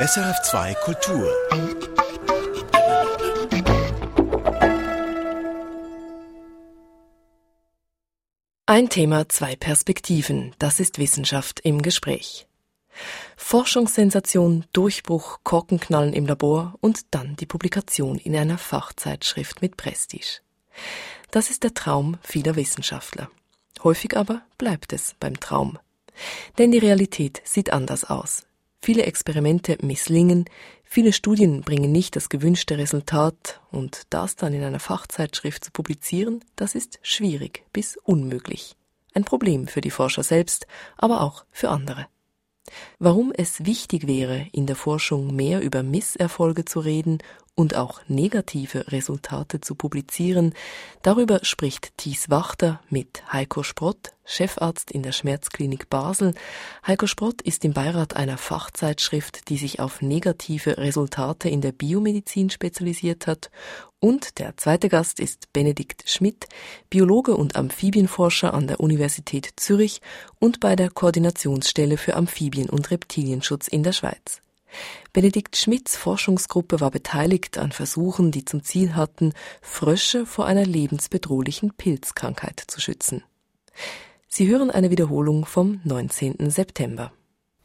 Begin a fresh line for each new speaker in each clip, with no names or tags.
SRF2 Kultur.
Ein Thema, zwei Perspektiven. Das ist Wissenschaft im Gespräch. Forschungssensation, Durchbruch, Korkenknallen im Labor und dann die Publikation in einer Fachzeitschrift mit Prestige. Das ist der Traum vieler Wissenschaftler. Häufig aber bleibt es beim Traum. Denn die Realität sieht anders aus. Viele Experimente misslingen, viele Studien bringen nicht das gewünschte Resultat und das dann in einer Fachzeitschrift zu publizieren, das ist schwierig bis unmöglich. Ein Problem für die Forscher selbst, aber auch für andere. Warum es wichtig wäre, in der Forschung mehr über Misserfolge zu reden und auch negative Resultate zu publizieren, darüber spricht Thies Wachter mit Heiko Sprott, Chefarzt in der Schmerzklinik Basel. Heiko Sprott ist im Beirat einer Fachzeitschrift, die sich auf negative Resultate in der Biomedizin spezialisiert hat. Und der zweite Gast ist Benedikt Schmidt, Biologe und Amphibienforscher an der Universität Zürich und bei der Koordinationsstelle für Amphibien- und Reptilienschutz in der Schweiz. Benedikt Schmidts Forschungsgruppe war beteiligt an Versuchen, die zum Ziel hatten, Frösche vor einer lebensbedrohlichen Pilzkrankheit zu schützen. Sie hören eine Wiederholung vom 19. September.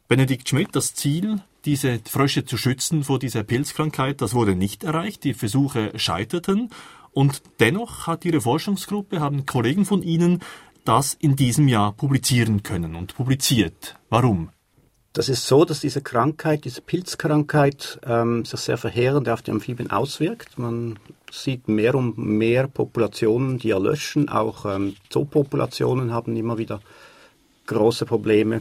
Benedikt Schmidt, das Ziel, diese Frösche zu schützen vor dieser Pilzkrankheit, das wurde nicht erreicht. Die Versuche scheiterten. Und dennoch hat Ihre Forschungsgruppe, haben Kollegen von Ihnen das in diesem Jahr publizieren können und publiziert. Warum?
Das ist so, dass diese Krankheit, diese Pilzkrankheit, ähm, sich sehr verheerend auf die Amphibien auswirkt. Man sieht mehr und mehr Populationen, die erlöschen. Auch ähm, Zoopopulationen haben immer wieder große Probleme.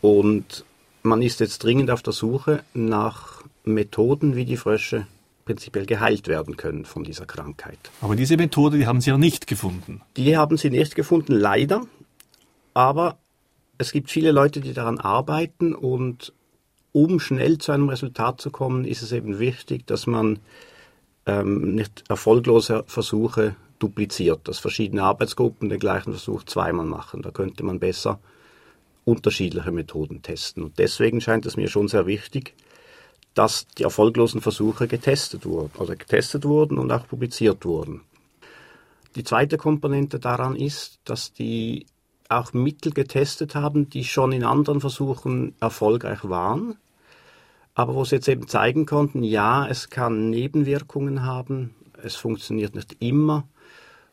Und man ist jetzt dringend auf der Suche nach Methoden, wie die Frösche prinzipiell geheilt werden können von dieser Krankheit.
Aber diese Methode, die haben Sie ja nicht gefunden.
Die haben Sie nicht gefunden, leider. Aber es gibt viele Leute, die daran arbeiten und um schnell zu einem Resultat zu kommen, ist es eben wichtig, dass man ähm, nicht erfolglose Versuche dupliziert, dass verschiedene Arbeitsgruppen den gleichen Versuch zweimal machen. Da könnte man besser unterschiedliche Methoden testen. Und deswegen scheint es mir schon sehr wichtig, dass die erfolglosen Versuche getestet wurden, oder getestet wurden und auch publiziert wurden. Die zweite Komponente daran ist, dass die auch Mittel getestet haben, die schon in anderen Versuchen erfolgreich waren, aber wo sie jetzt eben zeigen konnten, ja, es kann Nebenwirkungen haben, es funktioniert nicht immer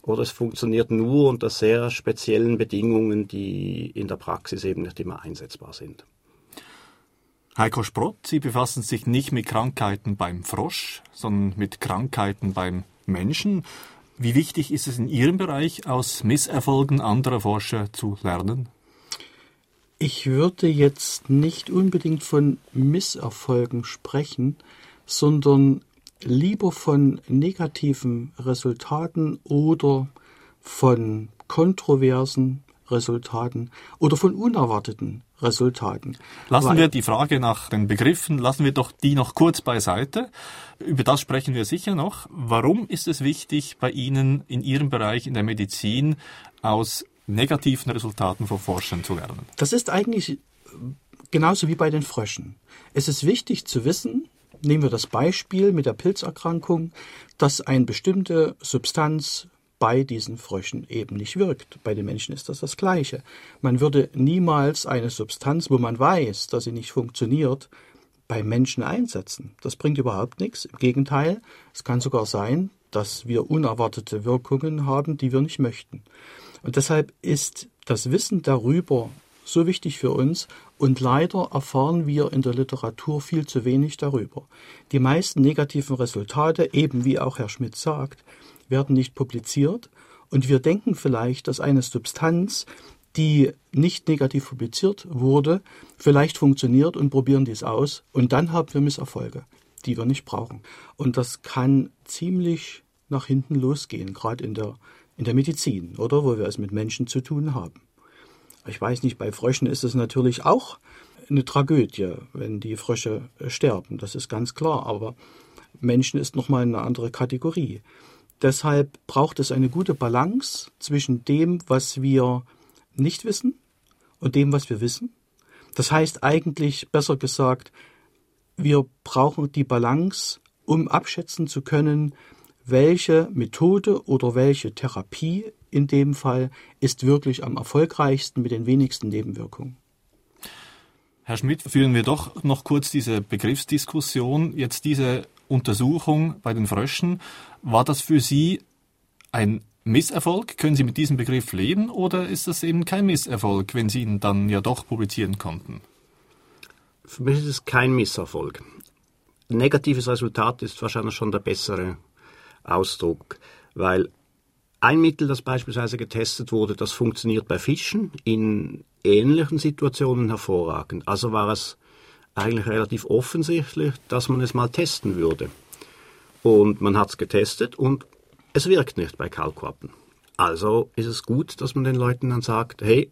oder es funktioniert nur unter sehr speziellen Bedingungen, die in der Praxis eben nicht immer einsetzbar sind.
Heiko Sprott, Sie befassen sich nicht mit Krankheiten beim Frosch, sondern mit Krankheiten beim Menschen. Wie wichtig ist es in Ihrem Bereich, aus Misserfolgen anderer Forscher zu lernen?
Ich würde jetzt nicht unbedingt von Misserfolgen sprechen, sondern lieber von negativen Resultaten oder von kontroversen Resultaten oder von unerwarteten Resultaten.
Lassen Weil, wir die Frage nach den Begriffen, lassen wir doch die noch kurz beiseite. Über das sprechen wir sicher noch. Warum ist es wichtig, bei Ihnen in Ihrem Bereich in der Medizin aus negativen Resultaten von Forschern zu lernen?
Das ist eigentlich genauso wie bei den Fröschen. Es ist wichtig zu wissen, nehmen wir das Beispiel mit der Pilzerkrankung, dass eine bestimmte Substanz bei diesen Fröschen eben nicht wirkt. Bei den Menschen ist das das Gleiche. Man würde niemals eine Substanz, wo man weiß, dass sie nicht funktioniert, bei Menschen einsetzen. Das bringt überhaupt nichts. Im Gegenteil, es kann sogar sein, dass wir unerwartete Wirkungen haben, die wir nicht möchten. Und deshalb ist das Wissen darüber so wichtig für uns und leider erfahren wir in der Literatur viel zu wenig darüber. Die meisten negativen Resultate, eben wie auch Herr Schmidt sagt, werden nicht publiziert und wir denken vielleicht, dass eine Substanz, die nicht negativ publiziert wurde, vielleicht funktioniert und probieren dies aus und dann haben wir Misserfolge, die wir nicht brauchen. Und das kann ziemlich nach hinten losgehen, gerade in der, in der Medizin, oder wo wir es mit Menschen zu tun haben. Ich weiß nicht, bei Fröschen ist es natürlich auch eine Tragödie, wenn die Frösche sterben, das ist ganz klar, aber Menschen ist nochmal eine andere Kategorie. Deshalb braucht es eine gute Balance zwischen dem, was wir nicht wissen und dem, was wir wissen. Das heißt eigentlich, besser gesagt, wir brauchen die Balance, um abschätzen zu können, welche Methode oder welche Therapie in dem Fall ist wirklich am erfolgreichsten mit den wenigsten Nebenwirkungen.
Herr Schmidt, führen wir doch noch kurz diese Begriffsdiskussion. Jetzt diese Untersuchung bei den Fröschen, war das für Sie ein Misserfolg? Können Sie mit diesem Begriff leben oder ist das eben kein Misserfolg, wenn Sie ihn dann ja doch publizieren konnten?
Für mich ist es kein Misserfolg. Negatives Resultat ist wahrscheinlich schon der bessere Ausdruck, weil ein Mittel, das beispielsweise getestet wurde, das funktioniert bei Fischen in ähnlichen Situationen hervorragend. Also war es eigentlich relativ offensichtlich, dass man es mal testen würde. Und man hat es getestet und es wirkt nicht bei Kaulquappen. Also ist es gut, dass man den Leuten dann sagt, hey,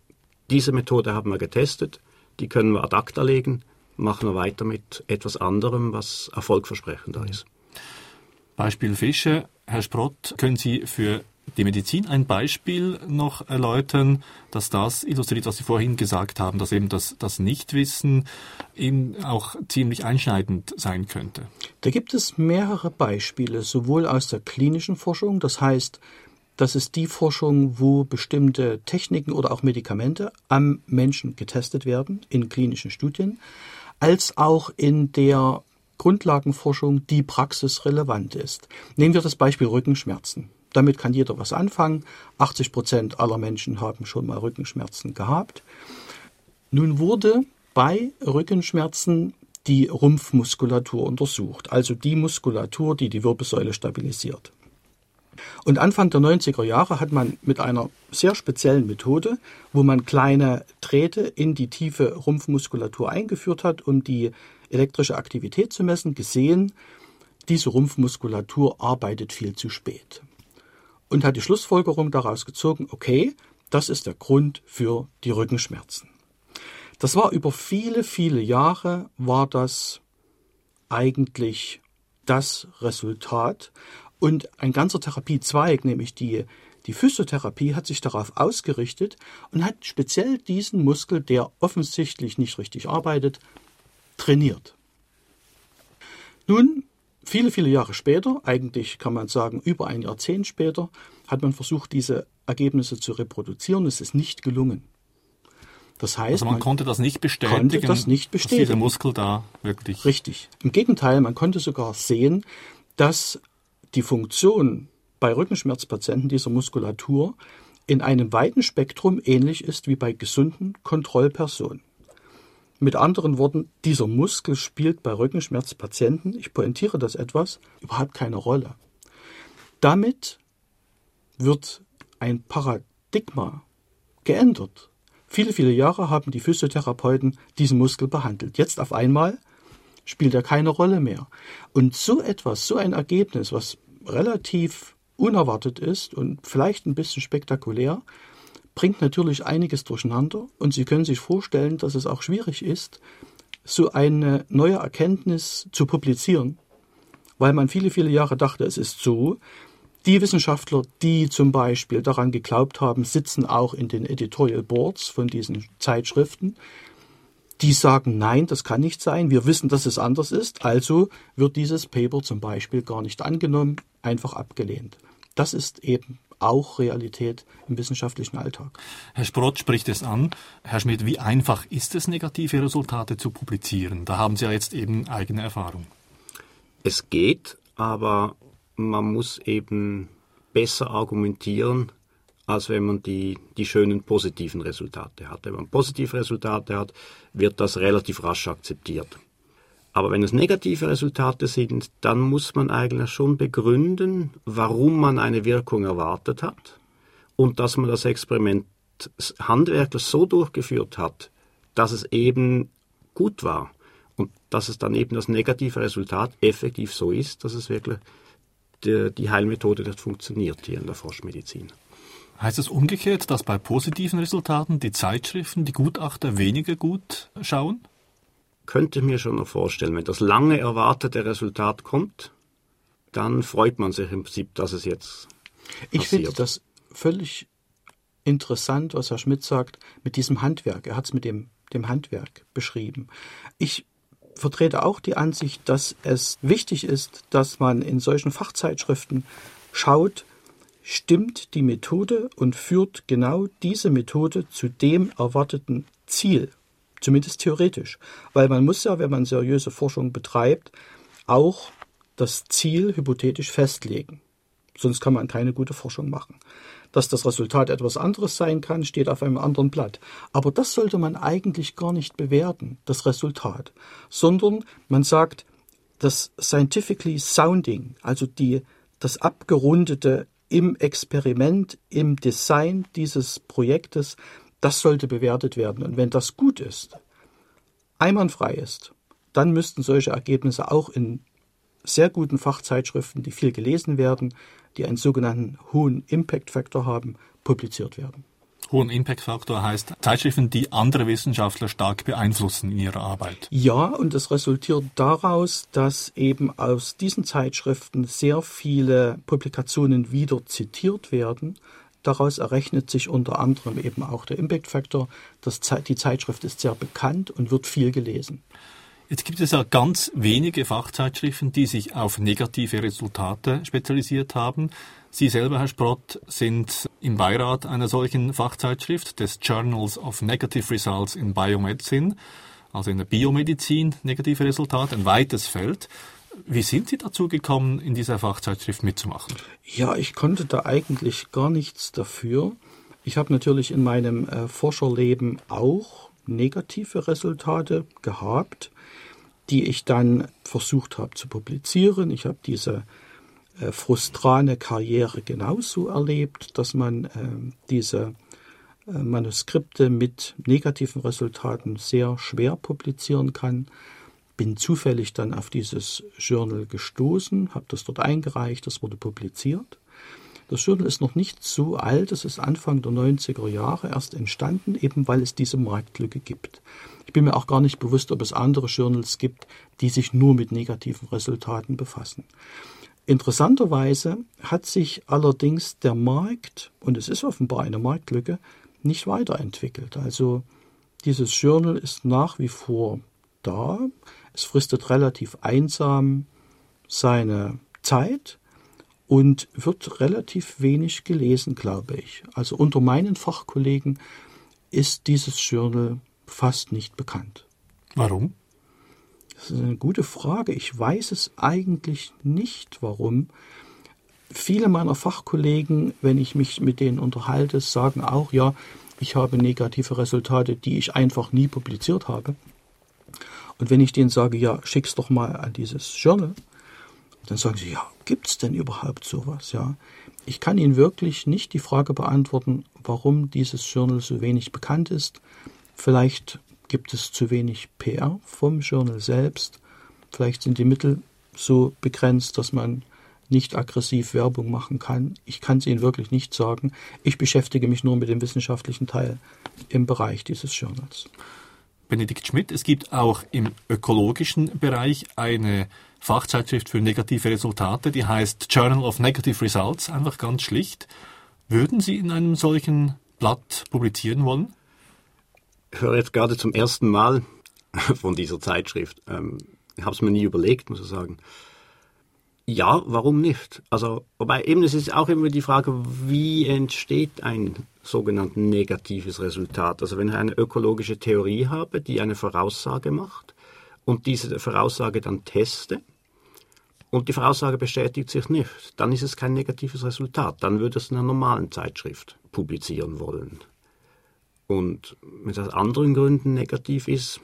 diese Methode haben wir getestet, die können wir ad acta legen, machen wir weiter mit etwas anderem, was erfolgversprechender ist.
Beispiel Fische. Herr Sprott, können Sie für die Medizin ein Beispiel noch erläutern, dass das illustriert, was Sie vorhin gesagt haben, dass eben das, das Nichtwissen eben auch ziemlich einschneidend sein könnte?
Da gibt es mehrere Beispiele, sowohl aus der klinischen Forschung, das heißt, das ist die Forschung, wo bestimmte Techniken oder auch Medikamente am Menschen getestet werden in klinischen Studien, als auch in der Grundlagenforschung, die praxisrelevant ist. Nehmen wir das Beispiel Rückenschmerzen. Damit kann jeder was anfangen. 80 Prozent aller Menschen haben schon mal Rückenschmerzen gehabt. Nun wurde bei Rückenschmerzen die Rumpfmuskulatur untersucht, also die Muskulatur, die die Wirbelsäule stabilisiert. Und Anfang der 90er Jahre hat man mit einer sehr speziellen Methode, wo man kleine Drähte in die tiefe Rumpfmuskulatur eingeführt hat, um die elektrische Aktivität zu messen, gesehen, diese Rumpfmuskulatur arbeitet viel zu spät. Und hat die Schlussfolgerung daraus gezogen, okay, das ist der Grund für die Rückenschmerzen. Das war über viele, viele Jahre war das eigentlich das Resultat. Und ein ganzer Therapiezweig, nämlich die, die Physiotherapie, hat sich darauf ausgerichtet und hat speziell diesen Muskel, der offensichtlich nicht richtig arbeitet, trainiert. Nun, viele, viele Jahre später, eigentlich kann man sagen über ein Jahrzehnt später, hat man versucht, diese Ergebnisse zu reproduzieren. Es ist nicht gelungen.
Das heißt, also man, man, konnte das nicht bestätigen,
konnte das nicht bestätigen.
dass dieser Muskel da wirklich.
Richtig. Im Gegenteil, man konnte sogar sehen, dass die Funktion bei Rückenschmerzpatienten dieser Muskulatur in einem weiten Spektrum ähnlich ist wie bei gesunden Kontrollpersonen. Mit anderen Worten, dieser Muskel spielt bei Rückenschmerzpatienten, ich pointiere das etwas, überhaupt keine Rolle. Damit wird ein Paradigma geändert. Viele, viele Jahre haben die Physiotherapeuten diesen Muskel behandelt. Jetzt auf einmal spielt er keine Rolle mehr. Und so etwas, so ein Ergebnis, was relativ unerwartet ist und vielleicht ein bisschen spektakulär, bringt natürlich einiges durcheinander und Sie können sich vorstellen, dass es auch schwierig ist, so eine neue Erkenntnis zu publizieren, weil man viele, viele Jahre dachte, es ist so. Die Wissenschaftler, die zum Beispiel daran geglaubt haben, sitzen auch in den Editorial Boards von diesen Zeitschriften. Die sagen, nein, das kann nicht sein. Wir wissen, dass es anders ist. Also wird dieses Paper zum Beispiel gar nicht angenommen, einfach abgelehnt. Das ist eben auch Realität im wissenschaftlichen Alltag.
Herr Sprott spricht es an. Herr Schmidt, wie einfach ist es, negative Resultate zu publizieren? Da haben Sie ja jetzt eben eigene Erfahrung.
Es geht, aber man muss eben besser argumentieren, als wenn man die, die schönen positiven Resultate hat. Wenn man positive Resultate hat, wird das relativ rasch akzeptiert. Aber wenn es negative Resultate sind, dann muss man eigentlich schon begründen, warum man eine Wirkung erwartet hat und dass man das Experiment handwerklich so durchgeführt hat, dass es eben gut war und dass es dann eben das negative Resultat effektiv so ist, dass es wirklich die, Heilmethode nicht funktioniert hier in der Forschmedizin.
Heißt es umgekehrt, dass bei positiven Resultaten die Zeitschriften, die Gutachter weniger gut schauen?
Könnte mir schon noch vorstellen, wenn das lange erwartete Resultat kommt, dann freut man sich im Prinzip, dass es jetzt
Ich finde das völlig interessant, was Herr Schmidt sagt, mit diesem Handwerk. Er hat es mit dem, dem Handwerk beschrieben. Ich vertrete auch die Ansicht, dass es wichtig ist, dass man in solchen Fachzeitschriften schaut, stimmt die Methode und führt genau diese Methode zu dem erwarteten Ziel, zumindest theoretisch. Weil man muss ja, wenn man seriöse Forschung betreibt, auch das Ziel hypothetisch festlegen. Sonst kann man keine gute Forschung machen. Dass das Resultat etwas anderes sein kann, steht auf einem anderen Blatt. Aber das sollte man eigentlich gar nicht bewerten, das Resultat, sondern man sagt, das scientifically sounding, also die, das abgerundete im Experiment, im Design dieses Projektes, das sollte bewertet werden. Und wenn das gut ist, einwandfrei ist, dann müssten solche Ergebnisse auch in sehr guten Fachzeitschriften, die viel gelesen werden, die einen sogenannten hohen Impact-Faktor haben, publiziert werden.
Hohen Impact-Faktor heißt Zeitschriften, die andere Wissenschaftler stark beeinflussen in ihrer Arbeit.
Ja, und es resultiert daraus, dass eben aus diesen Zeitschriften sehr viele Publikationen wieder zitiert werden. Daraus errechnet sich unter anderem eben auch der Impact-Faktor. Die Zeitschrift ist sehr bekannt und wird viel gelesen.
Jetzt gibt es ja ganz wenige Fachzeitschriften, die sich auf negative Resultate spezialisiert haben. Sie selber, Herr Sprott, sind im Beirat einer solchen Fachzeitschrift des Journals of Negative Results in Biomedicine, also in der Biomedizin negative Resultate, ein weites Feld. Wie sind Sie dazu gekommen, in dieser Fachzeitschrift mitzumachen?
Ja, ich konnte da eigentlich gar nichts dafür. Ich habe natürlich in meinem äh, Forscherleben auch negative Resultate gehabt die ich dann versucht habe zu publizieren. Ich habe diese äh, frustrane Karriere genauso erlebt, dass man äh, diese Manuskripte mit negativen Resultaten sehr schwer publizieren kann. Bin zufällig dann auf dieses Journal gestoßen, habe das dort eingereicht, das wurde publiziert. Das Journal ist noch nicht so alt, es ist Anfang der 90er Jahre erst entstanden, eben weil es diese Marktlücke gibt. Ich bin mir auch gar nicht bewusst, ob es andere Journals gibt, die sich nur mit negativen Resultaten befassen. Interessanterweise hat sich allerdings der Markt, und es ist offenbar eine Marktlücke, nicht weiterentwickelt. Also dieses Journal ist nach wie vor da. Es fristet relativ einsam seine Zeit und wird relativ wenig gelesen, glaube ich. Also unter meinen Fachkollegen ist dieses Journal fast nicht bekannt.
Warum?
Das ist eine gute Frage. Ich weiß es eigentlich nicht, warum. Viele meiner Fachkollegen, wenn ich mich mit denen unterhalte, sagen auch, ja, ich habe negative Resultate, die ich einfach nie publiziert habe. Und wenn ich denen sage, ja, schick's doch mal an dieses Journal, dann sagen sie, ja, gibt's denn überhaupt sowas? Ja, ich kann Ihnen wirklich nicht die Frage beantworten, warum dieses Journal so wenig bekannt ist. Vielleicht gibt es zu wenig PR vom Journal selbst. Vielleicht sind die Mittel so begrenzt, dass man nicht aggressiv Werbung machen kann. Ich kann es Ihnen wirklich nicht sagen. Ich beschäftige mich nur mit dem wissenschaftlichen Teil im Bereich dieses Journals.
Benedikt Schmidt, es gibt auch im ökologischen Bereich eine Fachzeitschrift für negative Resultate, die heißt Journal of Negative Results, einfach ganz schlicht. Würden Sie in einem solchen Blatt publizieren wollen?
Ich höre jetzt gerade zum ersten Mal von dieser Zeitschrift. Ähm, ich habe es mir nie überlegt, muss ich sagen. Ja, warum nicht? Also, wobei eben es ist auch immer die Frage, wie entsteht ein sogenanntes negatives Resultat? Also wenn ich eine ökologische Theorie habe, die eine Voraussage macht und diese Voraussage dann teste, und die Voraussage bestätigt sich nicht, dann ist es kein negatives Resultat. Dann würde es in einer normalen Zeitschrift publizieren wollen. Und wenn es aus anderen Gründen negativ ist,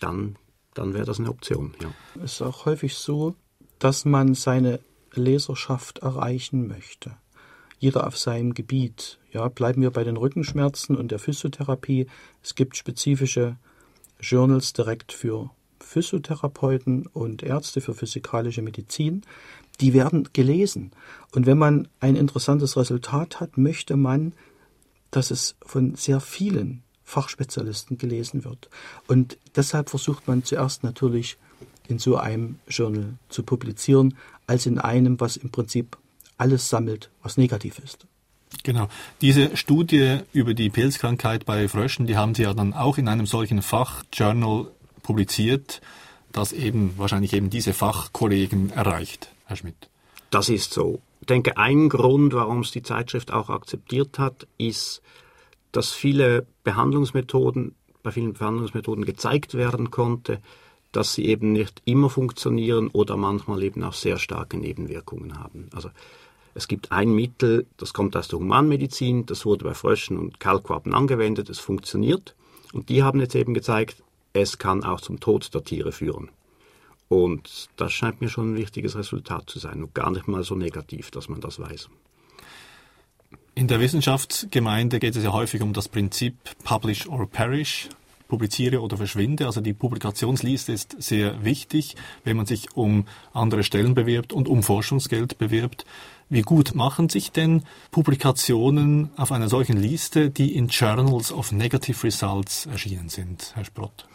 dann, dann wäre das eine Option. Ja.
Es ist auch häufig so, dass man seine Leserschaft erreichen möchte. Jeder auf seinem Gebiet. Ja, bleiben wir bei den Rückenschmerzen und der Physiotherapie. Es gibt spezifische Journals direkt für Physiotherapeuten und Ärzte für physikalische Medizin, die werden gelesen. Und wenn man ein interessantes Resultat hat, möchte man, dass es von sehr vielen Fachspezialisten gelesen wird. Und deshalb versucht man zuerst natürlich in so einem Journal zu publizieren, als in einem, was im Prinzip alles sammelt, was negativ ist.
Genau. Diese Studie über die Pilzkrankheit bei Fröschen, die haben Sie ja dann auch in einem solchen Fachjournal publiziert, das eben wahrscheinlich eben diese Fachkollegen erreicht, Herr Schmidt.
Das ist so. Ich denke, ein Grund, warum es die Zeitschrift auch akzeptiert hat, ist, dass viele Behandlungsmethoden, bei vielen Behandlungsmethoden gezeigt werden konnte, dass sie eben nicht immer funktionieren oder manchmal eben auch sehr starke Nebenwirkungen haben. Also es gibt ein Mittel, das kommt aus der Humanmedizin, das wurde bei Fröschen und Kalkwappen angewendet, es funktioniert. Und die haben jetzt eben gezeigt, es kann auch zum Tod der Tiere führen. Und das scheint mir schon ein wichtiges Resultat zu sein und gar nicht mal so negativ, dass man das weiß.
In der Wissenschaftsgemeinde geht es ja häufig um das Prinzip Publish or Perish publiziere oder verschwinde. Also die Publikationsliste ist sehr wichtig, wenn man sich um andere Stellen bewirbt und um Forschungsgeld bewirbt. Wie gut machen sich denn Publikationen auf einer solchen Liste, die in Journals of Negative Results erschienen sind, Herr Sprott?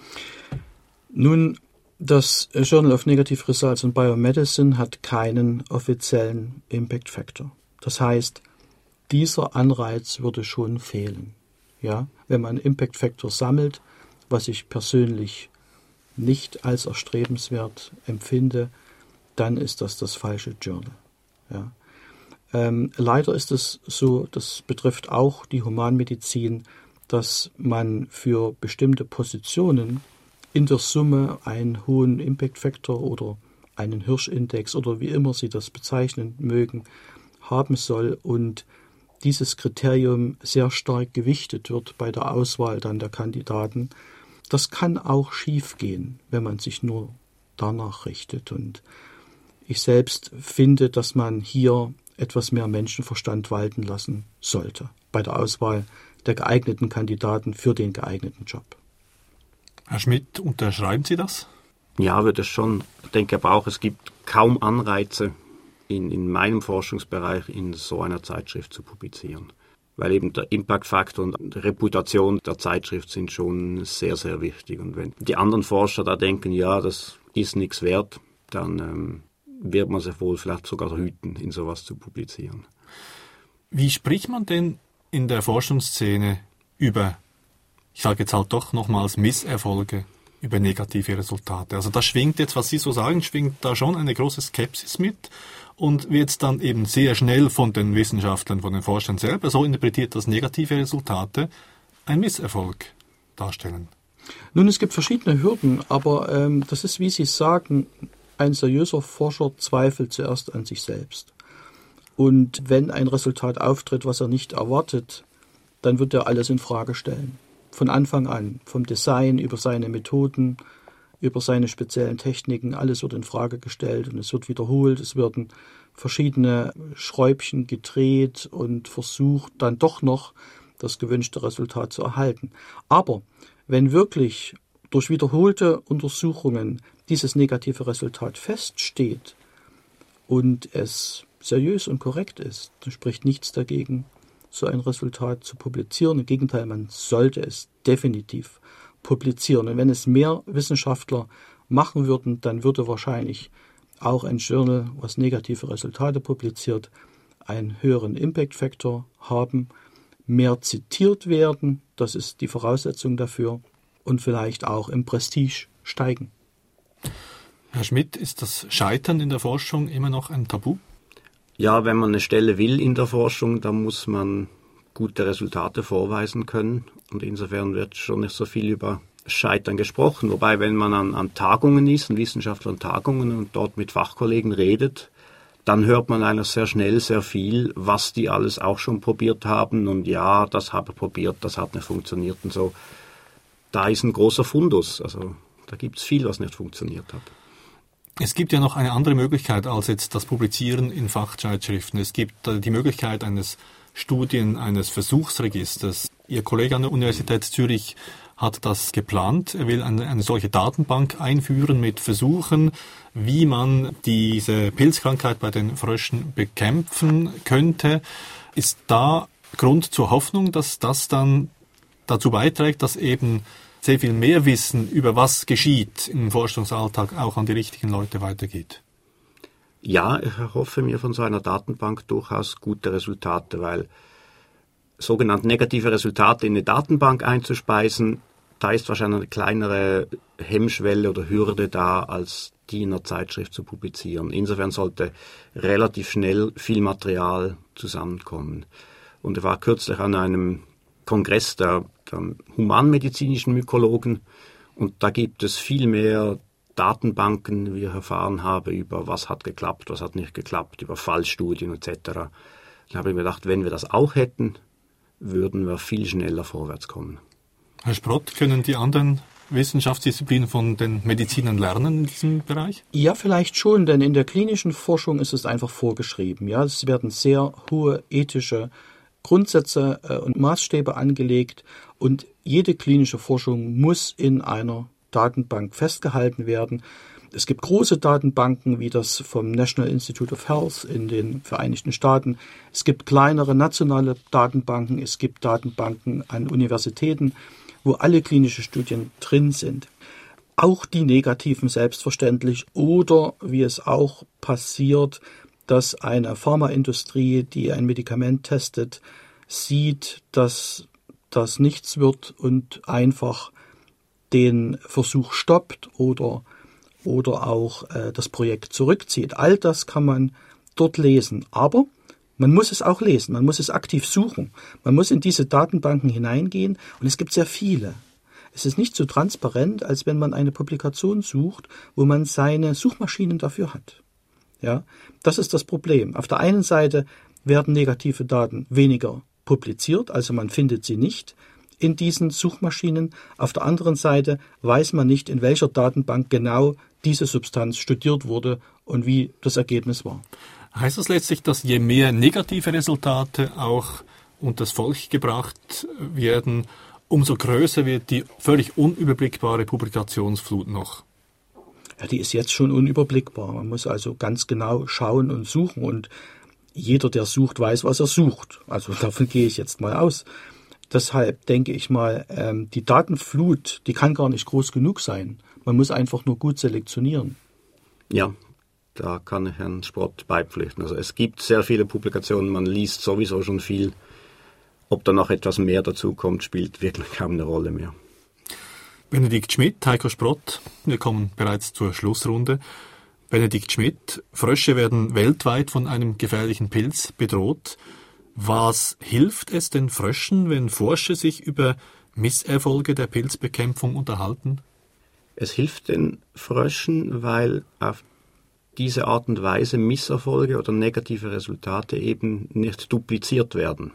Nun, das Journal of Negative Results in Biomedicine hat keinen offiziellen Impact Factor. Das heißt, dieser Anreiz würde schon fehlen. Ja, wenn man Impact Factor sammelt, was ich persönlich nicht als erstrebenswert empfinde, dann ist das das falsche Journal. Ja. Ähm, leider ist es so, das betrifft auch die Humanmedizin, dass man für bestimmte Positionen in der Summe einen hohen Impact Factor oder einen Hirschindex oder wie immer Sie das bezeichnen mögen, haben soll und dieses Kriterium sehr stark gewichtet wird bei der Auswahl dann der Kandidaten das kann auch schiefgehen, wenn man sich nur danach richtet. Und ich selbst finde, dass man hier etwas mehr Menschenverstand walten lassen sollte bei der Auswahl der geeigneten Kandidaten für den geeigneten Job.
Herr Schmidt, unterschreiben Sie das?
Ja, würde schon. Ich denke aber auch, es gibt kaum Anreize, in, in meinem Forschungsbereich in so einer Zeitschrift zu publizieren weil eben der Impact-Faktor und die Reputation der Zeitschrift sind schon sehr, sehr wichtig. Und wenn die anderen Forscher da denken, ja, das ist nichts wert, dann ähm, wird man sich wohl vielleicht sogar hüten, in sowas zu publizieren.
Wie spricht man denn in der Forschungsszene über, ich sage jetzt halt doch nochmals Misserfolge, über negative Resultate? Also da schwingt jetzt, was Sie so sagen, schwingt da schon eine große Skepsis mit und wird dann eben sehr schnell von den Wissenschaftlern, von den Forschern selber so interpretiert, dass negative Resultate ein Misserfolg darstellen.
Nun, es gibt verschiedene Hürden, aber ähm, das ist, wie Sie sagen, ein seriöser Forscher zweifelt zuerst an sich selbst. Und wenn ein Resultat auftritt, was er nicht erwartet, dann wird er alles in Frage stellen. Von Anfang an, vom Design über seine Methoden, über seine speziellen Techniken. Alles wird in Frage gestellt und es wird wiederholt. Es werden verschiedene Schräubchen gedreht und versucht dann doch noch das gewünschte Resultat zu erhalten. Aber wenn wirklich durch wiederholte Untersuchungen dieses negative Resultat feststeht und es seriös und korrekt ist, dann spricht nichts dagegen, so ein Resultat zu publizieren. Im Gegenteil, man sollte es definitiv publizieren. Und wenn es mehr Wissenschaftler machen würden, dann würde wahrscheinlich auch ein Journal, was negative Resultate publiziert, einen höheren Impact Factor haben, mehr zitiert werden, das ist die Voraussetzung dafür, und vielleicht auch im Prestige steigen.
Herr Schmidt, ist das Scheitern in der Forschung immer noch ein Tabu?
Ja, wenn man eine Stelle will in der Forschung, dann muss man gute Resultate vorweisen können. Und insofern wird schon nicht so viel über Scheitern gesprochen. Wobei, wenn man an, an Tagungen ist, an Wissenschaftlern Tagungen und dort mit Fachkollegen redet, dann hört man eigentlich sehr schnell sehr viel, was die alles auch schon probiert haben. Und ja, das habe ich probiert, das hat nicht funktioniert und so. Da ist ein großer Fundus. Also da gibt es viel, was nicht funktioniert hat.
Es gibt ja noch eine andere Möglichkeit als jetzt das Publizieren in Fachzeitschriften. Es gibt äh, die Möglichkeit eines Studien eines Versuchsregisters. Ihr Kollege an der Universität Zürich hat das geplant. Er will eine, eine, solche Datenbank einführen mit Versuchen, wie man diese Pilzkrankheit bei den Fröschen bekämpfen könnte. Ist da Grund zur Hoffnung, dass das dann dazu beiträgt, dass eben sehr viel mehr Wissen über was geschieht im Forschungsalltag auch an die richtigen Leute weitergeht?
Ja, ich erhoffe mir von so einer Datenbank durchaus gute Resultate, weil sogenannte negative Resultate in eine Datenbank einzuspeisen, da ist wahrscheinlich eine kleinere Hemmschwelle oder Hürde da, als die in einer Zeitschrift zu publizieren. Insofern sollte relativ schnell viel Material zusammenkommen. Und er war kürzlich an einem Kongress der, der humanmedizinischen Mykologen und da gibt es viel mehr Datenbanken, wie ich erfahren habe, über was hat geklappt, was hat nicht geklappt, über Fallstudien etc. Da habe ich mir gedacht, wenn wir das auch hätten, würden wir viel schneller vorwärts kommen.
Herr Sprott, können die anderen Wissenschaftsdisziplinen von den Medizinern lernen in diesem Bereich?
Ja, vielleicht schon, denn in der klinischen Forschung ist es einfach vorgeschrieben. Ja, es werden sehr hohe ethische Grundsätze äh, und Maßstäbe angelegt und jede klinische Forschung muss in einer Datenbank festgehalten werden. Es gibt große Datenbanken wie das vom National Institute of Health in den Vereinigten Staaten. Es gibt kleinere nationale Datenbanken. Es gibt Datenbanken an Universitäten, wo alle klinische Studien drin sind. Auch die negativen selbstverständlich oder wie es auch passiert, dass eine Pharmaindustrie, die ein Medikament testet, sieht, dass das nichts wird und einfach den Versuch stoppt oder, oder auch äh, das Projekt zurückzieht. All das kann man dort lesen. Aber man muss es auch lesen, man muss es aktiv suchen. Man muss in diese Datenbanken hineingehen und es gibt sehr viele. Es ist nicht so transparent, als wenn man eine Publikation sucht, wo man seine Suchmaschinen dafür hat. Ja, das ist das Problem. Auf der einen Seite werden negative Daten weniger publiziert, also man findet sie nicht in diesen Suchmaschinen. Auf der anderen Seite weiß man nicht, in welcher Datenbank genau diese Substanz studiert wurde und wie das Ergebnis war.
Heißt das letztlich, dass je mehr negative Resultate auch unter das Volk gebracht werden, umso größer wird die völlig unüberblickbare Publikationsflut noch?
Ja, die ist jetzt schon unüberblickbar. Man muss also ganz genau schauen und suchen und jeder, der sucht, weiß, was er sucht. Also davon gehe ich jetzt mal aus. Deshalb denke ich mal, ähm, die Datenflut, die kann gar nicht groß genug sein. Man muss einfach nur gut selektionieren.
Ja, da kann ich Herrn Sprott beipflichten. Also es gibt sehr viele Publikationen, man liest sowieso schon viel. Ob da noch etwas mehr dazu kommt, spielt wirklich kaum eine Rolle mehr.
Benedikt Schmidt, Heiko Sprott, wir kommen bereits zur Schlussrunde. Benedikt Schmidt, Frösche werden weltweit von einem gefährlichen Pilz bedroht. Was hilft es den Fröschen, wenn Forscher sich über Misserfolge der Pilzbekämpfung unterhalten?
Es hilft den Fröschen, weil auf diese Art und Weise Misserfolge oder negative Resultate eben nicht dupliziert werden.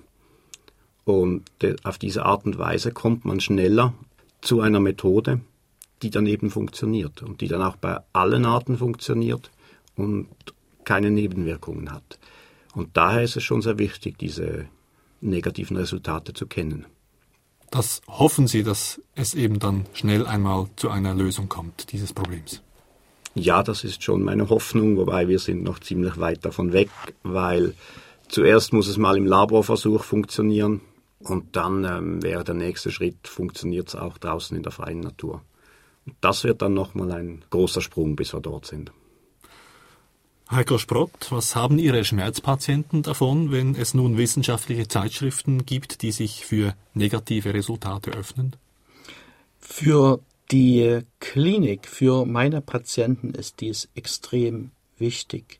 Und auf diese Art und Weise kommt man schneller zu einer Methode, die dann eben funktioniert und die dann auch bei allen Arten funktioniert und keine Nebenwirkungen hat. Und daher ist es schon sehr wichtig, diese negativen Resultate zu kennen.
Das hoffen Sie, dass es eben dann schnell einmal zu einer Lösung kommt, dieses Problems.
Ja, das ist schon meine Hoffnung, wobei wir sind noch ziemlich weit davon weg, weil zuerst muss es mal im Laborversuch funktionieren und dann ähm, wäre der nächste Schritt, funktioniert es auch draußen in der freien Natur. Das wird dann nochmal ein großer Sprung, bis wir dort sind.
Heiko Sprott, was haben Ihre Schmerzpatienten davon, wenn es nun wissenschaftliche Zeitschriften gibt, die sich für negative Resultate öffnen?
Für die Klinik, für meine Patienten ist dies extrem wichtig.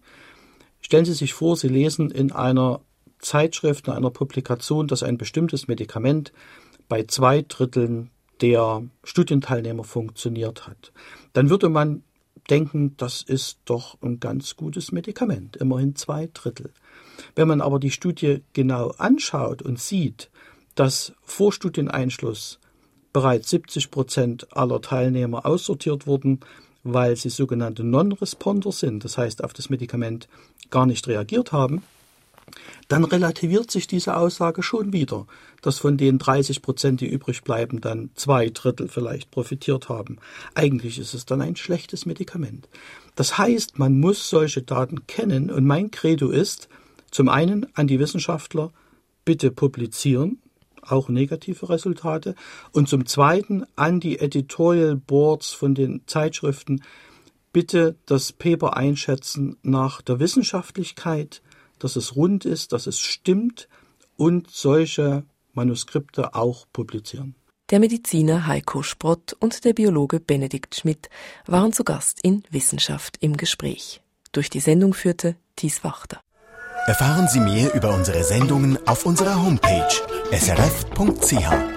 Stellen Sie sich vor, Sie lesen in einer Zeitschrift, in einer Publikation, dass ein bestimmtes Medikament bei zwei Dritteln der Studienteilnehmer funktioniert hat, dann würde man denken, das ist doch ein ganz gutes Medikament, immerhin zwei Drittel. Wenn man aber die Studie genau anschaut und sieht, dass vor Studieneinschluss bereits 70 Prozent aller Teilnehmer aussortiert wurden, weil sie sogenannte Non-Responder sind, das heißt auf das Medikament gar nicht reagiert haben, dann relativiert sich diese Aussage schon wieder, dass von den 30 Prozent, die übrig bleiben, dann zwei Drittel vielleicht profitiert haben. Eigentlich ist es dann ein schlechtes Medikament. Das heißt, man muss solche Daten kennen und mein Credo ist, zum einen an die Wissenschaftler, bitte publizieren, auch negative Resultate, und zum zweiten an die Editorial Boards von den Zeitschriften, bitte das Paper einschätzen nach der Wissenschaftlichkeit, dass es rund ist, dass es stimmt und solche Manuskripte auch publizieren.
Der Mediziner Heiko Sprott und der Biologe Benedikt Schmidt waren zu Gast in Wissenschaft im Gespräch. Durch die Sendung führte Thies Wachter.
Erfahren Sie mehr über unsere Sendungen auf unserer Homepage srf.ch.